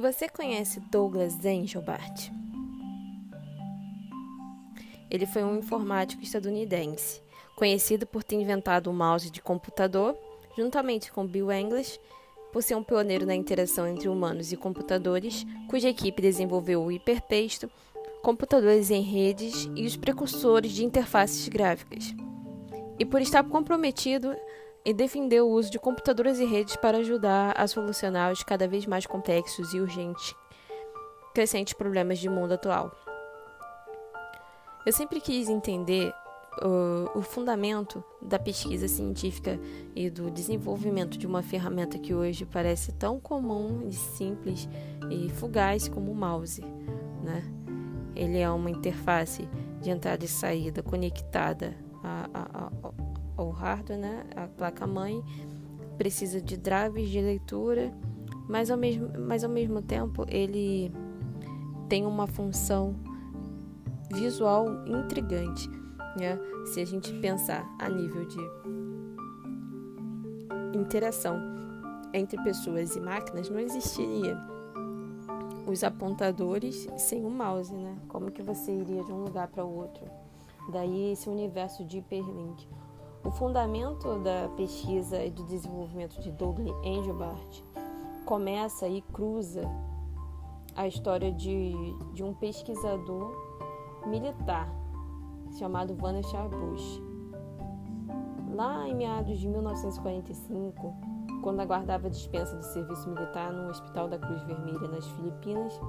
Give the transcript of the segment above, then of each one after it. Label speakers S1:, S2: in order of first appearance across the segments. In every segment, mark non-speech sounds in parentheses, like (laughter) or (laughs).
S1: Você conhece Douglas Engelbart? Ele foi um informático estadunidense, conhecido por ter inventado o mouse de computador, juntamente com Bill English, por ser um pioneiro na interação entre humanos e computadores, cuja equipe desenvolveu o hipertexto, computadores em redes e os precursores de interfaces gráficas. E por estar comprometido e defender o uso de computadores e redes para ajudar a solucionar os cada vez mais complexos e urgentes crescentes problemas de mundo atual. Eu sempre quis entender uh, o fundamento da pesquisa científica e do desenvolvimento de uma ferramenta que hoje parece tão comum e simples e fugaz como o mouse, né? Ele é uma interface de entrada e saída conectada hardware, né, a placa-mãe, precisa de drives de leitura, mas ao, mesmo, mas ao mesmo tempo ele tem uma função visual intrigante. Né? Se a gente pensar a nível de interação entre pessoas e máquinas, não existiria os apontadores sem o mouse, né? Como que você iria de um lugar para o outro? Daí esse universo de hiperlink. O fundamento da pesquisa e do desenvolvimento de Douglas Engelbart começa e cruza a história de, de um pesquisador militar chamado Vannevar Bush. Lá em meados de 1945, quando aguardava dispensa do serviço militar no Hospital da Cruz Vermelha nas Filipinas,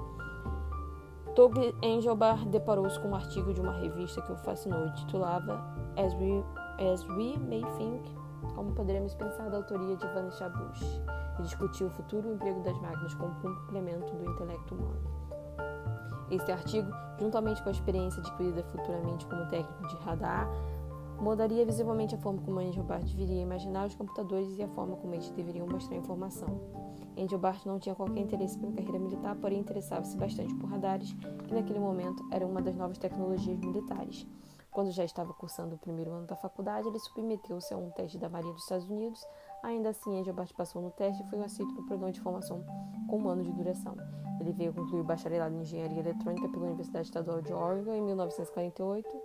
S1: Douglas Engelbart deparou-se com um artigo de uma revista que o fascinou, titulava As We As We May Think, como poderemos pensar da autoria de Vanessa Bush, e discutir o futuro emprego das máquinas como complemento do intelecto humano. Este artigo, juntamente com a experiência adquirida futuramente como técnico de radar, mudaria visivelmente a forma como Engelbart viria a imaginar os computadores e a forma como eles deveriam mostrar informação. Engelbart não tinha qualquer interesse pela carreira militar, porém interessava-se bastante por radares, que naquele momento era uma das novas tecnologias militares. Quando já estava cursando o primeiro ano da faculdade, ele submeteu-se a um teste da Marinha dos Estados Unidos. Ainda assim, Engelbart passou no teste e foi aceito para o programa de formação com um ano de duração. Ele veio concluir o bacharelado em Engenharia Eletrônica pela Universidade Estadual de Oregon em 1948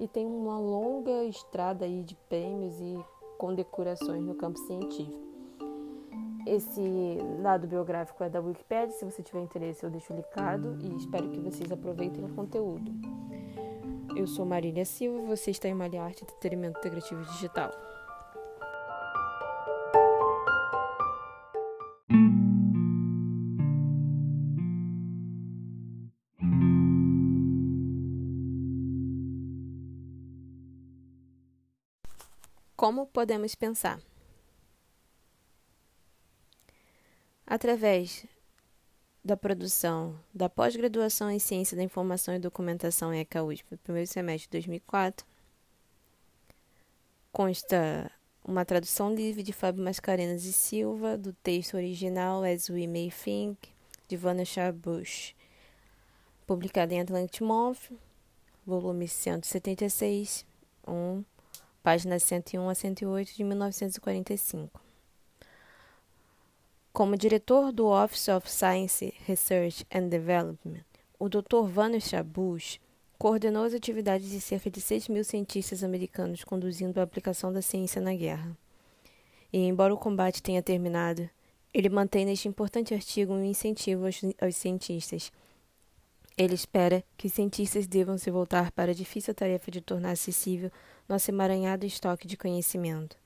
S1: e tem uma longa estrada aí de prêmios e condecorações no campo científico. Esse lado biográfico é da Wikipedia, se você tiver interesse eu deixo linkado e espero que vocês aproveitem o conteúdo. Eu sou Marília Silva você está em Malha Arte Entretenimento Integrativo Digital. Como podemos pensar? Através da produção da pós-graduação em Ciência da Informação e Documentação em ECA USP, primeiro semestre de 2004, consta uma tradução livre de Fábio Mascarenas e Silva do texto original As We May Think, de Vanessa Bush, publicado em Atlantic Month, volume 176, 1, páginas 101 a 108, de 1945. Como diretor do Office of Science, Research and Development, o Dr. Vanessa Bush coordenou as atividades de cerca de 6 mil cientistas americanos conduzindo a aplicação da ciência na guerra. E, embora o combate tenha terminado, ele mantém neste importante artigo um incentivo aos, aos cientistas. Ele espera que os cientistas devam se voltar para a difícil tarefa de tornar acessível nosso emaranhado estoque de conhecimento.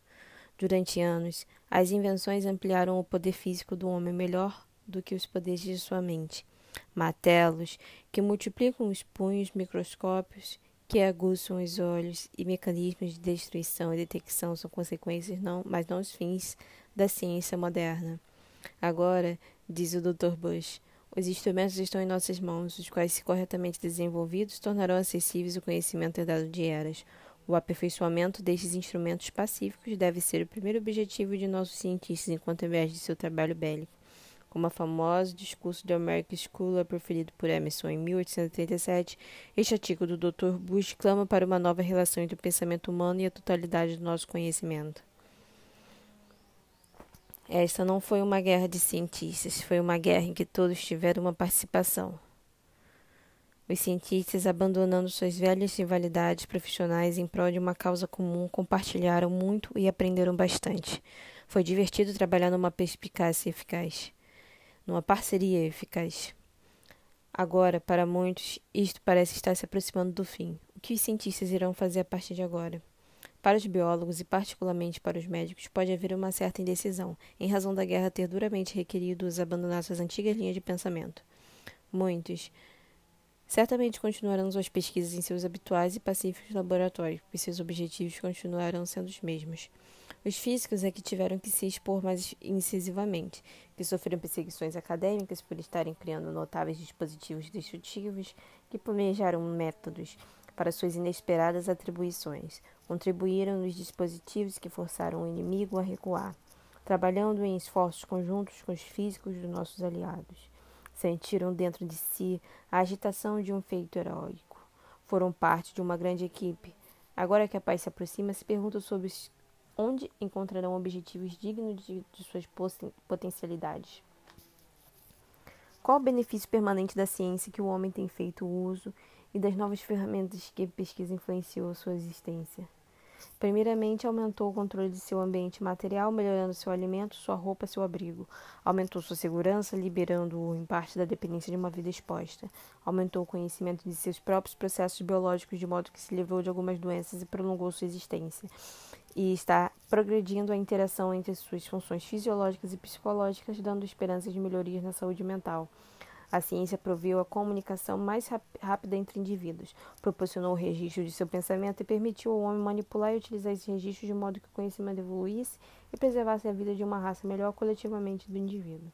S1: Durante anos, as invenções ampliaram o poder físico do homem melhor do que os poderes de sua mente. Martelos, que multiplicam os punhos, microscópios, que aguçam os olhos e mecanismos de destruição e detecção são consequências, não, mas não os fins da ciência moderna. Agora, diz o Dr. Bush, os instrumentos estão em nossas mãos, os quais, se corretamente desenvolvidos, tornarão acessíveis o conhecimento herdado de eras. O aperfeiçoamento destes instrumentos pacíficos deve ser o primeiro objetivo de nossos cientistas enquanto emerge de seu trabalho bélico. Como o famoso discurso de American Scholar proferido por Emerson em 1837, este artigo do Dr. Bush clama para uma nova relação entre o pensamento humano e a totalidade do nosso conhecimento. Esta não foi uma guerra de cientistas, foi uma guerra em que todos tiveram uma participação. Os cientistas, abandonando suas velhas rivalidades profissionais em prol de uma causa comum, compartilharam muito e aprenderam bastante. Foi divertido trabalhar numa perspicácia eficaz, numa parceria eficaz. Agora, para muitos, isto parece estar se aproximando do fim. O que os cientistas irão fazer a partir de agora? Para os biólogos e particularmente para os médicos, pode haver uma certa indecisão, em razão da guerra ter duramente requerido os abandonar suas antigas linhas de pensamento. Muitos certamente continuarão suas pesquisas em seus habituais e pacíficos laboratórios, pois seus objetivos continuarão sendo os mesmos. Os físicos é que tiveram que se expor mais incisivamente, que sofreram perseguições acadêmicas por estarem criando notáveis dispositivos destrutivos, que planejaram métodos para suas inesperadas atribuições, contribuíram nos dispositivos que forçaram o inimigo a recuar, trabalhando em esforços conjuntos com os físicos dos nossos aliados. Sentiram dentro de si a agitação de um feito heróico. Foram parte de uma grande equipe. Agora que a paz se aproxima, se perguntam sobre onde encontrarão objetivos dignos de, de suas potencialidades. Qual o benefício permanente da ciência que o homem tem feito uso e das novas ferramentas que pesquisa influenciou sua existência? Primeiramente, aumentou o controle de seu ambiente material, melhorando seu alimento, sua roupa, seu abrigo. Aumentou sua segurança, liberando-o em parte da dependência de uma vida exposta. Aumentou o conhecimento de seus próprios processos biológicos, de modo que se livrou de algumas doenças e prolongou sua existência. E está progredindo a interação entre suas funções fisiológicas e psicológicas, dando esperanças de melhorias na saúde mental. A ciência proveu a comunicação mais rápida entre indivíduos, proporcionou o registro de seu pensamento e permitiu ao homem manipular e utilizar esses registros de modo que o conhecimento evoluísse e preservasse a vida de uma raça melhor coletivamente do indivíduo.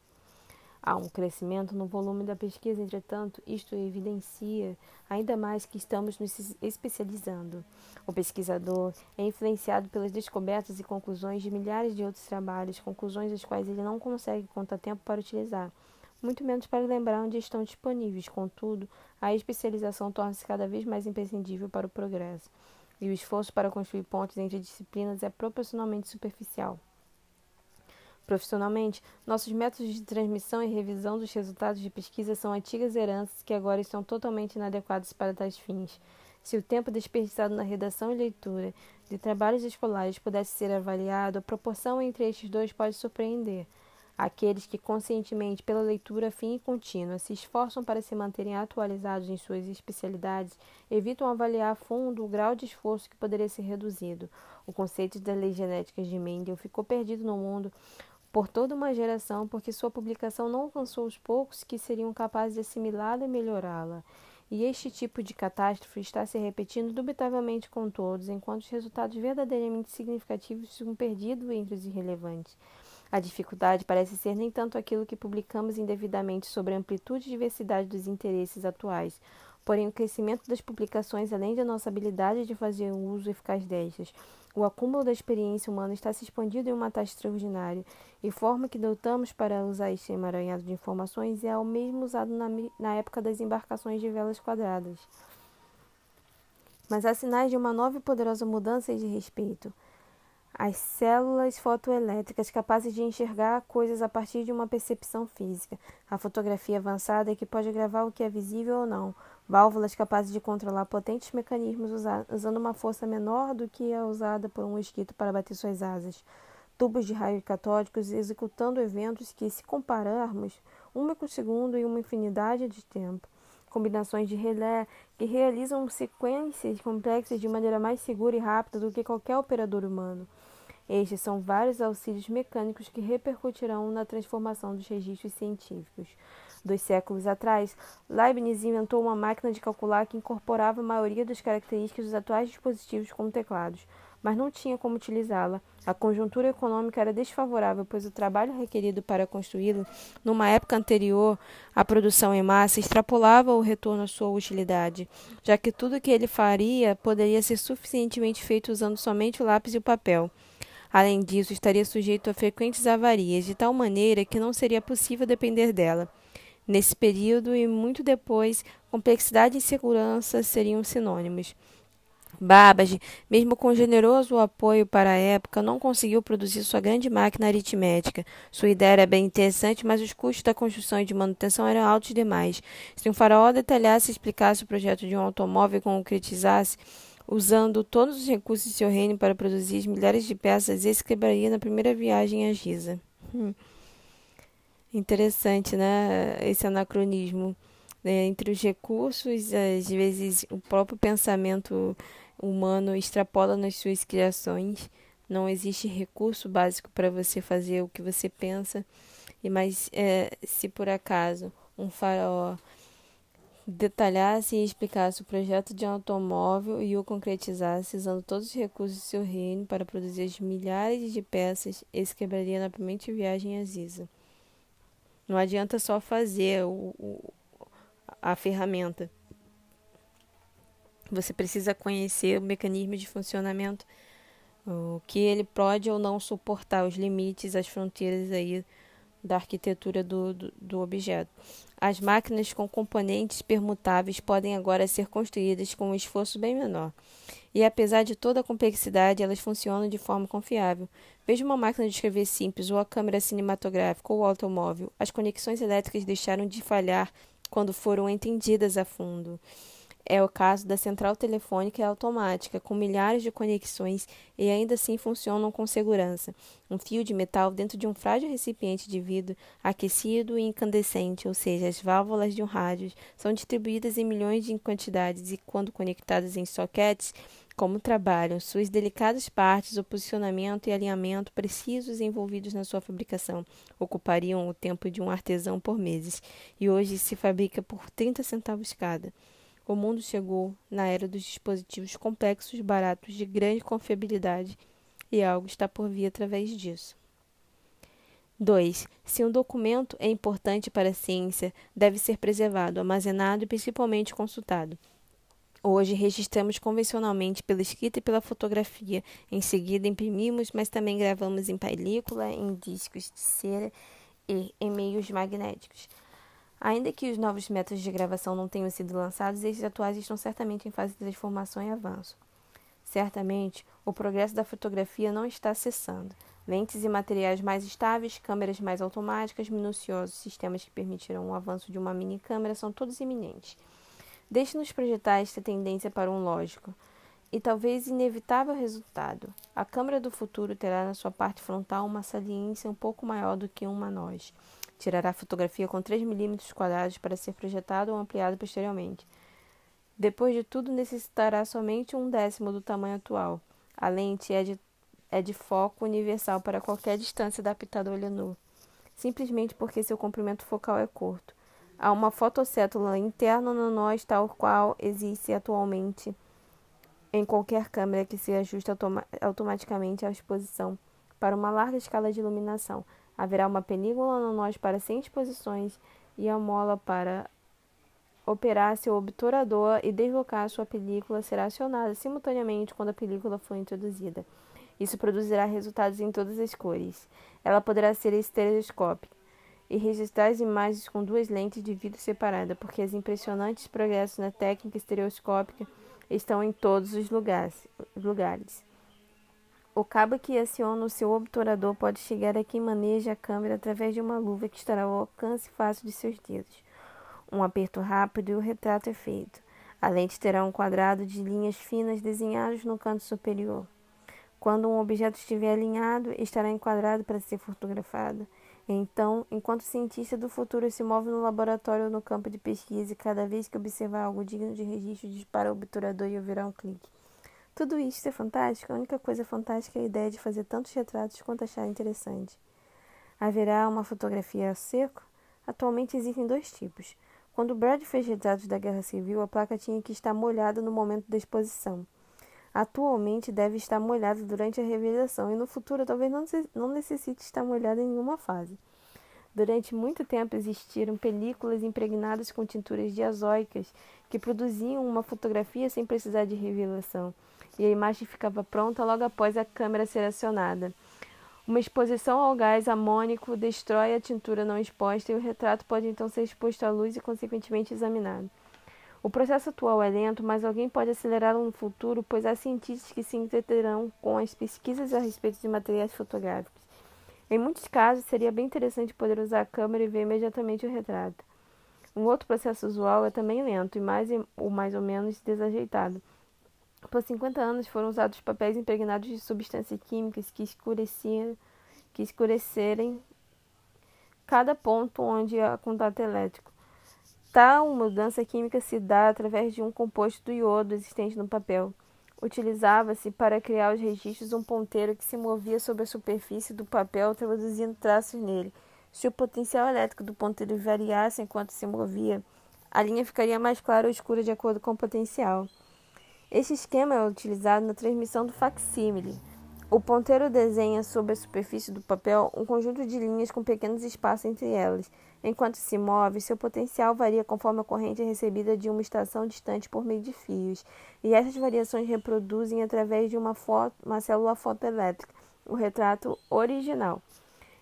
S1: Há um crescimento no volume da pesquisa, entretanto, isto evidencia ainda mais que estamos nos especializando. O pesquisador é influenciado pelas descobertas e conclusões de milhares de outros trabalhos, conclusões as quais ele não consegue contar tempo para utilizar muito menos para lembrar onde estão disponíveis. Contudo, a especialização torna-se cada vez mais imprescindível para o progresso, e o esforço para construir pontes entre disciplinas é proporcionalmente superficial. Profissionalmente, nossos métodos de transmissão e revisão dos resultados de pesquisa são antigas heranças que agora estão totalmente inadequadas para tais fins. Se o tempo desperdiçado na redação e leitura de trabalhos escolares pudesse ser avaliado, a proporção entre estes dois pode surpreender. Aqueles que conscientemente, pela leitura fim e contínua, se esforçam para se manterem atualizados em suas especialidades, evitam avaliar a fundo o grau de esforço que poderia ser reduzido. O conceito das leis genéticas de Mendel ficou perdido no mundo por toda uma geração porque sua publicação não alcançou os poucos que seriam capazes de assimilá-la e melhorá-la. E este tipo de catástrofe está se repetindo dubitavelmente com todos, enquanto os resultados verdadeiramente significativos ficam perdidos entre os irrelevantes. A dificuldade parece ser nem tanto aquilo que publicamos indevidamente sobre a amplitude e diversidade dos interesses atuais, porém o crescimento das publicações, além da nossa habilidade de fazer um uso eficaz destas. O acúmulo da experiência humana está se expandindo em uma taxa extraordinária, e forma que adotamos para usar este emaranhado de informações é o mesmo usado na, na época das embarcações de velas quadradas. Mas há sinais de uma nova e poderosa mudança de respeito as células fotoelétricas capazes de enxergar coisas a partir de uma percepção física, a fotografia avançada que pode gravar o que é visível ou não, válvulas capazes de controlar potentes mecanismos usando uma força menor do que a usada por um mosquito para bater suas asas, tubos de raios catódicos executando eventos que, se compararmos, um microsegundo e uma infinidade de tempo, combinações de relé que realizam sequências complexas de maneira mais segura e rápida do que qualquer operador humano. Estes são vários auxílios mecânicos que repercutirão na transformação dos registros científicos. Dois séculos atrás, Leibniz inventou uma máquina de calcular que incorporava a maioria das características dos atuais dispositivos como teclados, mas não tinha como utilizá-la. A conjuntura econômica era desfavorável, pois o trabalho requerido para construí-lo, numa época anterior à produção em massa, extrapolava o retorno à sua utilidade, já que tudo o que ele faria poderia ser suficientemente feito usando somente o lápis e o papel. Além disso, estaria sujeito a frequentes avarias, de tal maneira que não seria possível depender dela. Nesse período e muito depois, complexidade e insegurança seriam sinônimos. Babbage, mesmo com generoso apoio para a época, não conseguiu produzir sua grande máquina aritmética. Sua ideia era bem interessante, mas os custos da construção e de manutenção eram altos demais. Se um faraó detalhasse e explicasse o projeto de um automóvel e concretizasse, usando todos os recursos de seu reino para produzir milhares de peças, esse quebraria na primeira viagem a Giza. Hum. Interessante, né? Esse anacronismo. É, entre os recursos, às vezes o próprio pensamento humano extrapola nas suas criações. Não existe recurso básico para você fazer o que você pensa. E mas é, se por acaso um faraó detalhasse e explicasse o projeto de um automóvel e o concretizasse usando todos os recursos do seu reino para produzir as milhares de peças, esse quebraria na primeira viagem a Ziza. Não adianta só fazer o, o, a ferramenta. Você precisa conhecer o mecanismo de funcionamento, o que ele pode ou não suportar, os limites, as fronteiras aí da arquitetura do, do, do objeto. As máquinas com componentes permutáveis podem agora ser construídas com um esforço bem menor. E apesar de toda a complexidade, elas funcionam de forma confiável. Veja uma máquina de escrever simples, ou a câmera cinematográfica, ou o automóvel. As conexões elétricas deixaram de falhar quando foram entendidas a fundo. É o caso da central telefônica automática, com milhares de conexões e ainda assim funcionam com segurança. Um fio de metal dentro de um frágil recipiente de vidro, aquecido e incandescente, ou seja, as válvulas de um rádio, são distribuídas em milhões de quantidades e, quando conectadas em soquetes, como trabalham, suas delicadas partes, o posicionamento e alinhamento precisos envolvidos na sua fabricação ocupariam o tempo de um artesão por meses, e hoje se fabrica por 30 centavos cada. O mundo chegou na era dos dispositivos complexos, baratos, de grande confiabilidade, e algo está por vir através disso. 2. Se um documento é importante para a ciência, deve ser preservado, armazenado e principalmente consultado. Hoje registramos convencionalmente pela escrita e pela fotografia. Em seguida imprimimos, mas também gravamos em película, em discos de cera e em meios magnéticos. Ainda que os novos métodos de gravação não tenham sido lançados, esses atuais estão certamente em fase de transformação e avanço. Certamente, o progresso da fotografia não está cessando. Lentes e materiais mais estáveis, câmeras mais automáticas, minuciosos sistemas que permitirão o avanço de uma mini câmera são todos iminentes. Deixe-nos projetar esta tendência para um lógico e talvez inevitável resultado. A câmera do futuro terá na sua parte frontal uma saliência um pouco maior do que uma nós. Tirará fotografia com 3 milímetros quadrados para ser projetado ou ampliado posteriormente. Depois de tudo, necessitará somente um décimo do tamanho atual. A lente é de, é de foco universal para qualquer distância adaptada ao olho nu, simplesmente porque seu comprimento focal é curto. Há uma fotocétula interna no nós tal qual existe atualmente em qualquer câmera que se ajuste automa automaticamente à exposição para uma larga escala de iluminação. Haverá uma película no nós para 100 exposições e a mola para operar seu obturador e deslocar sua película será acionada simultaneamente quando a película for introduzida. Isso produzirá resultados em todas as cores. Ela poderá ser estereoscópica e registrar as imagens com duas lentes de vidro separada, porque os impressionantes progressos na técnica estereoscópica estão em todos os lugares. O cabo que aciona o seu obturador pode chegar a quem maneja a câmera através de uma luva que estará ao alcance fácil de seus dedos. Um aperto rápido e o retrato é feito. A lente terá um quadrado de linhas finas desenhados no canto superior. Quando um objeto estiver alinhado, estará enquadrado para ser fotografado. Então, enquanto cientista do futuro se move no laboratório ou no campo de pesquisa cada vez que observar algo digno de registro, dispara o obturador e ouvirá um clique. Tudo isso é fantástico. A única coisa fantástica é a ideia de fazer tantos retratos quanto achar interessante. Haverá uma fotografia a seco? Atualmente existem dois tipos. Quando Brad fez retratos da Guerra Civil, a placa tinha que estar molhada no momento da exposição. Atualmente deve estar molhada durante a revelação e no futuro talvez não necessite estar molhada em nenhuma fase. Durante muito tempo existiram películas impregnadas com tinturas diazóicas que produziam uma fotografia sem precisar de revelação e a imagem ficava pronta logo após a câmera ser acionada. Uma exposição ao gás amônico destrói a tintura não exposta e o retrato pode então ser exposto à luz e consequentemente examinado. O processo atual é lento, mas alguém pode acelerá-lo no futuro, pois há cientistas que se entreterão com as pesquisas a respeito de materiais fotográficos. Em muitos casos, seria bem interessante poder usar a câmera e ver imediatamente o retrato. Um outro processo usual é também lento e mais ou mais ou menos desajeitado. Por 50 anos foram usados papéis impregnados de substâncias químicas que escureciam, que escurecerem cada ponto onde há contato elétrico. Tal mudança química se dá através de um composto do iodo existente no papel. Utilizava-se para criar os registros um ponteiro que se movia sobre a superfície do papel, traduzindo traços nele. Se o potencial elétrico do ponteiro variasse enquanto se movia, a linha ficaria mais clara ou escura de acordo com o potencial. Este esquema é utilizado na transmissão do facsímile. O ponteiro desenha sobre a superfície do papel um conjunto de linhas com pequenos espaços entre elas. Enquanto se move, seu potencial varia conforme a corrente é recebida de uma estação distante por meio de fios, e essas variações reproduzem através de uma, foto, uma célula fotoelétrica o retrato original.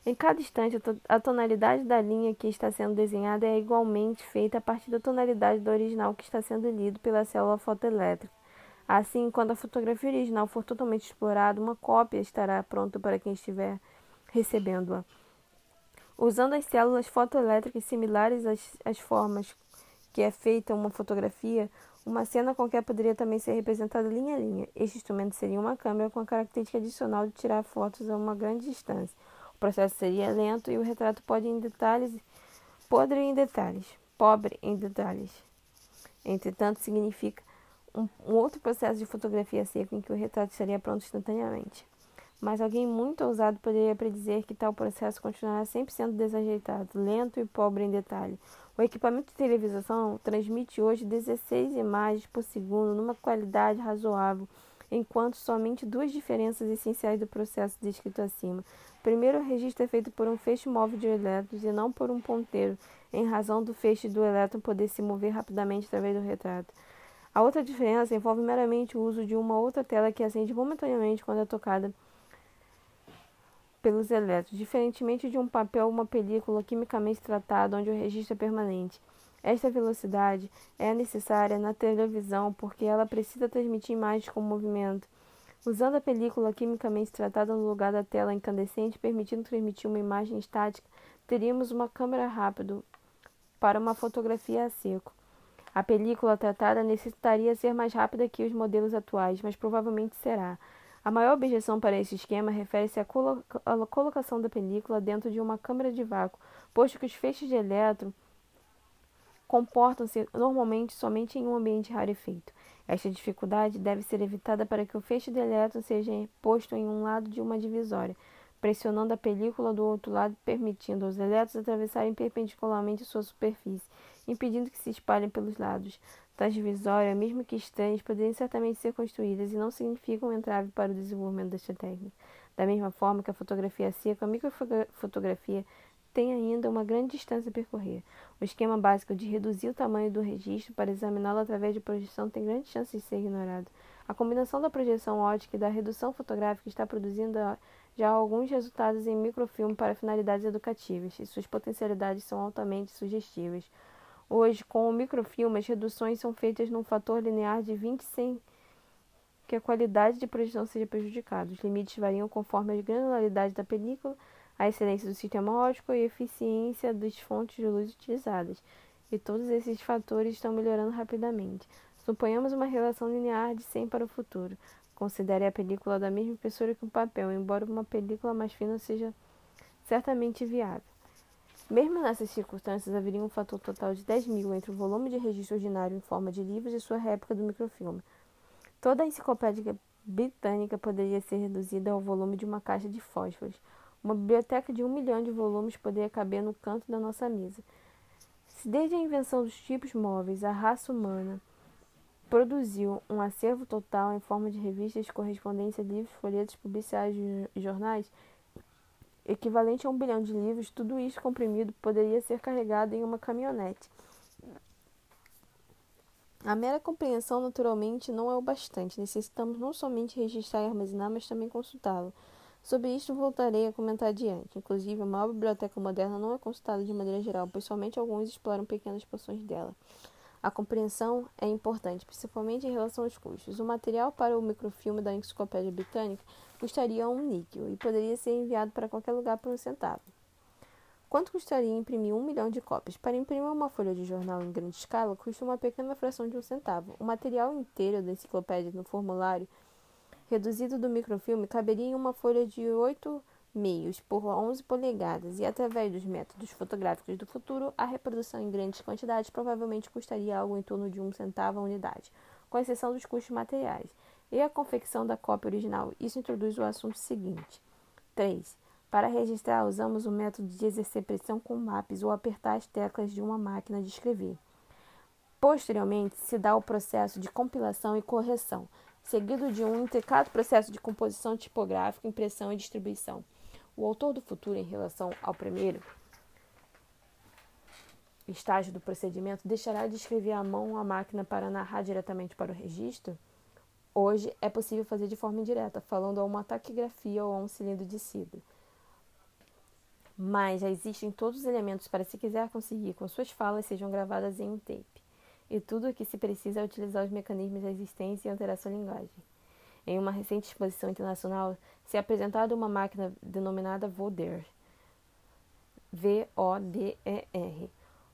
S1: Em cada instante, a tonalidade da linha que está sendo desenhada é igualmente feita a partir da tonalidade do original que está sendo lido pela célula fotoelétrica. Assim, quando a fotografia original for totalmente explorada, uma cópia estará pronta para quem estiver recebendo-a. Usando as células fotoelétricas similares às, às formas que é feita uma fotografia, uma cena qualquer poderia também ser representada linha a linha. Este instrumento seria uma câmera com a característica adicional de tirar fotos a uma grande distância. O processo seria lento e o retrato pode em detalhes, podre em detalhes, pobre em detalhes. Entretanto, significa um, um outro processo de fotografia seca em que o retrato estaria pronto instantaneamente. Mas alguém muito ousado poderia predizer que tal processo continuará sempre sendo desajeitado, lento e pobre em detalhe. O equipamento de televisão transmite hoje 16 imagens por segundo numa qualidade razoável, enquanto somente duas diferenças essenciais do processo descrito acima. Primeiro, o registro é feito por um feixe móvel de elétrons e não por um ponteiro, em razão do feixe do elétron poder se mover rapidamente através do retrato. A outra diferença envolve meramente o uso de uma outra tela que acende momentaneamente quando é tocada pelos elétrons, diferentemente de um papel ou uma película quimicamente tratada onde o registro é permanente. Esta velocidade é necessária na televisão porque ela precisa transmitir imagens com movimento. Usando a película quimicamente tratada no lugar da tela incandescente, permitindo transmitir uma imagem estática, teríamos uma câmera rápida para uma fotografia a seco. A película tratada necessitaria ser mais rápida que os modelos atuais, mas provavelmente será. A maior objeção para esse esquema refere-se à, colo colocação da película dentro de uma câmara de vácuo, posto que os feixes de elétron comportam-se normalmente somente em um ambiente rarefeito. Esta dificuldade deve ser evitada para que o feixe de elétron seja posto em um lado de uma divisória, pressionando a película do outro lado, permitindo aos elétrons atravessarem perpendicularmente sua superfície impedindo que se espalhem pelos lados. Tais divisórias, mesmo que estranhas, poderiam certamente ser construídas e não significam um entrave para o desenvolvimento desta técnica. Da mesma forma que a fotografia seca, a microfotografia tem ainda uma grande distância a percorrer. O esquema básico de reduzir o tamanho do registro para examiná-lo através de projeção tem grande chance de ser ignorado. A combinação da projeção ótica e da redução fotográfica está produzindo já alguns resultados em microfilme para finalidades educativas, e suas potencialidades são altamente sugestivas. Hoje, com o microfilme, as reduções são feitas num fator linear de 20 sem que a qualidade de projeção seja prejudicada. Os limites variam conforme a granularidade da película, a excelência do sistema óptico e a eficiência das fontes de luz utilizadas. E todos esses fatores estão melhorando rapidamente. Suponhamos uma relação linear de 100 para o futuro. Considere a película da mesma espessura que um papel, embora uma película mais fina seja certamente viável. Mesmo nessas circunstâncias, haveria um fator total de 10 mil entre o volume de registro ordinário em forma de livros e sua réplica do microfilme. Toda a enciclopédia britânica poderia ser reduzida ao volume de uma caixa de fósforos. Uma biblioteca de um milhão de volumes poderia caber no canto da nossa mesa. Se desde a invenção dos tipos móveis a raça humana produziu um acervo total em forma de revistas, correspondência, livros, folhetos, publicidades e jornais, equivalente a um bilhão de livros, tudo isso comprimido poderia ser carregado em uma caminhonete. A mera compreensão, naturalmente, não é o bastante. Necessitamos não somente registrar e armazenar, mas também consultá-lo. Sobre isto voltarei a comentar adiante. Inclusive, a maior biblioteca moderna não é consultada de maneira geral, pois somente alguns exploram pequenas porções dela. A compreensão é importante, principalmente em relação aos custos. O material para o microfilme da Enciclopédia Britânica custaria um níquel e poderia ser enviado para qualquer lugar por um centavo. Quanto custaria imprimir um milhão de cópias? Para imprimir uma folha de jornal em grande escala, custa uma pequena fração de um centavo. O material inteiro da enciclopédia no formulário reduzido do microfilme caberia em uma folha de 8 meios por 11 polegadas, e através dos métodos fotográficos do futuro, a reprodução em grandes quantidades provavelmente custaria algo em torno de um centavo a unidade, com exceção dos custos materiais, e a confecção da cópia original. Isso introduz o assunto seguinte. 3. Para registrar, usamos o método de exercer pressão com lápis ou apertar as teclas de uma máquina de escrever. Posteriormente, se dá o processo de compilação e correção, seguido de um intricado processo de composição tipográfica, impressão e distribuição. O autor do futuro, em relação ao primeiro estágio do procedimento, deixará de escrever à mão a máquina para narrar diretamente para o registro? Hoje é possível fazer de forma indireta, falando a uma taquigrafia ou a um cilindro de cidra. Mas já existem todos os elementos para, se quiser conseguir, com suas falas sejam gravadas em um tape. E tudo o que se precisa é utilizar os mecanismos existentes e alterar sua linguagem. Em uma recente exposição internacional, se apresentada uma máquina denominada Voder, V-O-D-E-R.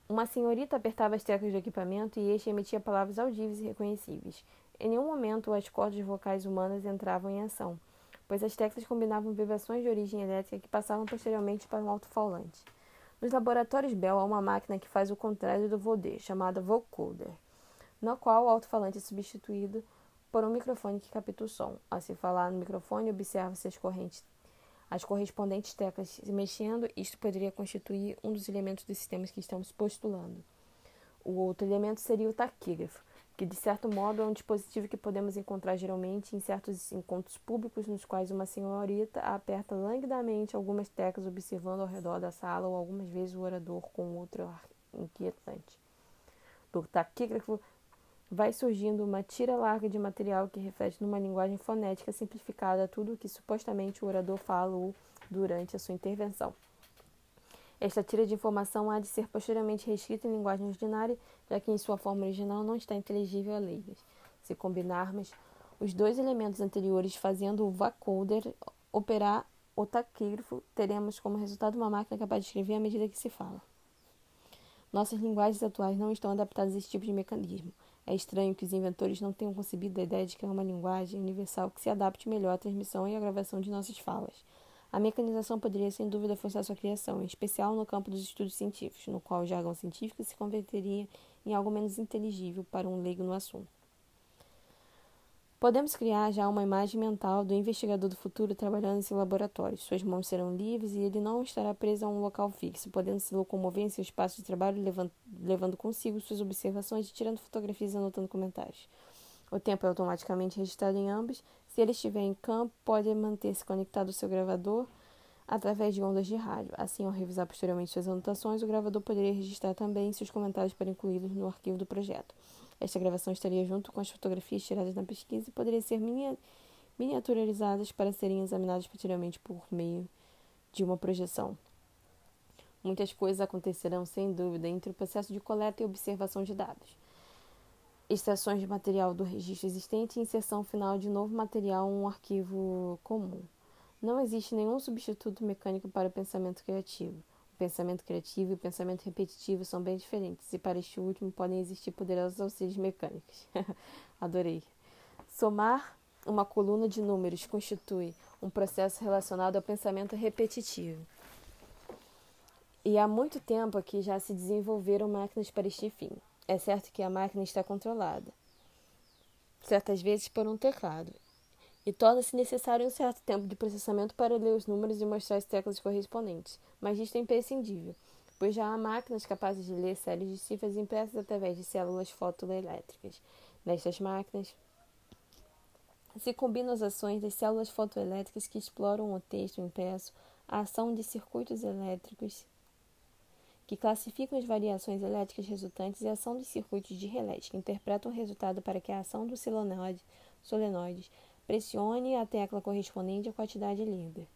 S1: Uma senhorita apertava as teclas do equipamento e este emitia palavras audíveis e reconhecíveis. Em nenhum momento as cordas vocais humanas entravam em ação, pois as teclas combinavam vibrações de origem elétrica que passavam posteriormente para um alto-falante. Nos laboratórios Bell há uma máquina que faz o contrário do Voder, chamada vocoder, na qual o alto-falante é substituído por um microfone que capta o som. Ao se falar no microfone, observa-se as correntes as correspondentes teclas se mexendo, isto poderia constituir um dos elementos dos sistemas que estamos postulando. O outro elemento seria o taquígrafo, que de certo modo é um dispositivo que podemos encontrar geralmente em certos encontros públicos nos quais uma senhorita aperta languidamente algumas teclas observando ao redor da sala ou algumas vezes o orador com outro ar inquietante. Do taquígrafo vai surgindo uma tira larga de material que reflete numa linguagem fonética simplificada tudo o que supostamente o orador falou durante a sua intervenção. Esta tira de informação há de ser posteriormente reescrita em linguagem ordinária, já que em sua forma original não está inteligível a leigos. Se combinarmos os dois elementos anteriores fazendo o vocoder operar o taquígrafo, teremos como resultado uma máquina capaz de escrever à medida que se fala. Nossas linguagens atuais não estão adaptadas a esse tipo de mecanismo. É estranho que os inventores não tenham concebido a ideia de criar uma linguagem universal que se adapte melhor à transmissão e à gravação de nossas falas. A mecanização poderia, sem dúvida, forçar sua criação, em especial no campo dos estudos científicos, no qual o jargão científico se converteria em algo menos inteligível para um leigo no assunto. Podemos criar já uma imagem mental do investigador do futuro trabalhando em seu laboratório. Suas mãos serão livres e ele não estará preso a um local fixo, podendo se locomover em seu espaço de trabalho, levando, consigo suas observações e tirando fotografias e anotando comentários. O tempo é automaticamente registrado em ambos. Se ele estiver em campo, pode manter-se conectado ao seu gravador através de ondas de rádio. Assim, ao revisar posteriormente suas anotações, o gravador poderia registrar também seus comentários para incluí-los no arquivo do projeto. Esta gravação estaria junto com as fotografias tiradas na pesquisa e poderia ser miniaturizadas para serem examinadas posteriormente por meio de uma projeção. Muitas coisas acontecerão, sem dúvida, entre o processo de coleta e observação de dados. Extrações de material do registro existente e inserção final de novo material em um arquivo comum. Não existe nenhum substituto mecânico para o pensamento criativo pensamento criativo e pensamento repetitivo são bem diferentes, e para este último podem existir poderosos auxílios mecânicos. (laughs) Adorei. Somar uma coluna de números constitui um processo relacionado ao pensamento repetitivo. E há muito tempo aqui já se desenvolveram máquinas para este fim. É certo que a máquina está controlada, certas vezes por um teclado, e torna-se necessário um certo tempo de processamento para ler os números e mostrar as teclas correspondentes, mas isto é imprescindível, pois já há máquinas capazes de ler séries de cifras impressas através de células fotoelétricas. Nestas máquinas, se combinam as ações das células fotoelétricas que exploram o texto impresso, a ação de circuitos elétricos que classificam as variações elétricas resultantes e a ação dos circuitos de relé, que interpretam o resultado para que a ação dos solenoides Pressione a tecla correspondente à quantidade lida.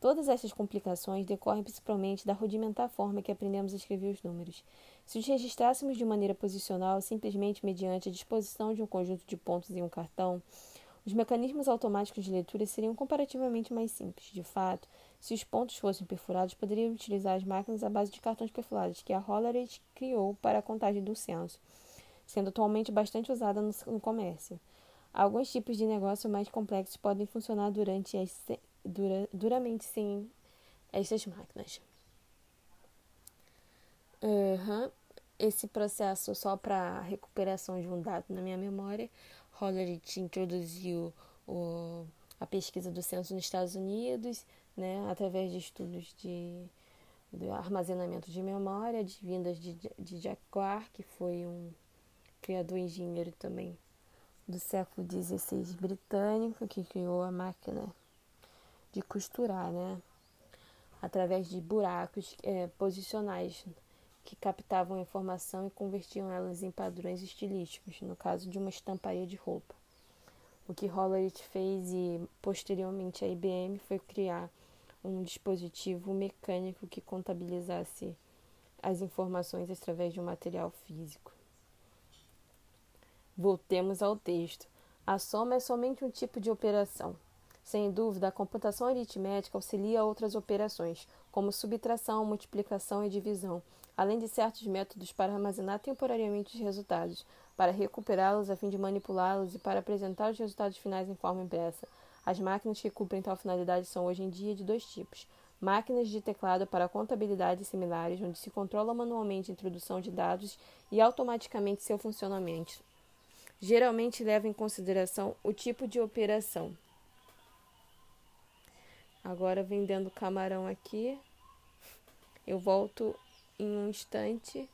S1: Todas essas complicações decorrem principalmente da rudimentar forma que aprendemos a escrever os números. Se os registrássemos de maneira posicional, simplesmente mediante a disposição de um conjunto de pontos em um cartão, os mecanismos automáticos de leitura seriam comparativamente mais simples. De fato, se os pontos fossem perfurados, poderiam utilizar as máquinas à base de cartões perfurados que a Hollerith criou para a contagem do censo, sendo atualmente bastante usada no comércio. Alguns tipos de negócio mais complexos podem funcionar durante as, dura, duramente sem estas máquinas. Uhum. Esse processo só para recuperação de um dado na minha memória, Hollerith introduziu o, a pesquisa do censo nos Estados Unidos, né, através de estudos de, de armazenamento de memória, de vindas de, de Jacquard, que foi um criador engenheiro também do século XVI britânico, que criou a máquina de costurar, né? Através de buracos é, posicionais que captavam a informação e convertiam elas em padrões estilísticos, no caso de uma estamparia de roupa. O que Hollerith fez e posteriormente a IBM foi criar um dispositivo mecânico que contabilizasse as informações através de um material físico. Voltemos ao texto. A soma é somente um tipo de operação. Sem dúvida, a computação aritmética auxilia outras operações, como subtração, multiplicação e divisão, além de certos métodos para armazenar temporariamente os resultados, para recuperá-los a fim de manipulá-los e para apresentar os resultados finais em forma impressa. As máquinas que cumprem tal finalidade são hoje em dia de dois tipos: máquinas de teclado para contabilidade similares, onde se controla manualmente a introdução de dados e automaticamente seu funcionamento geralmente leva em consideração o tipo de operação. Agora vendendo camarão aqui. Eu volto em um instante.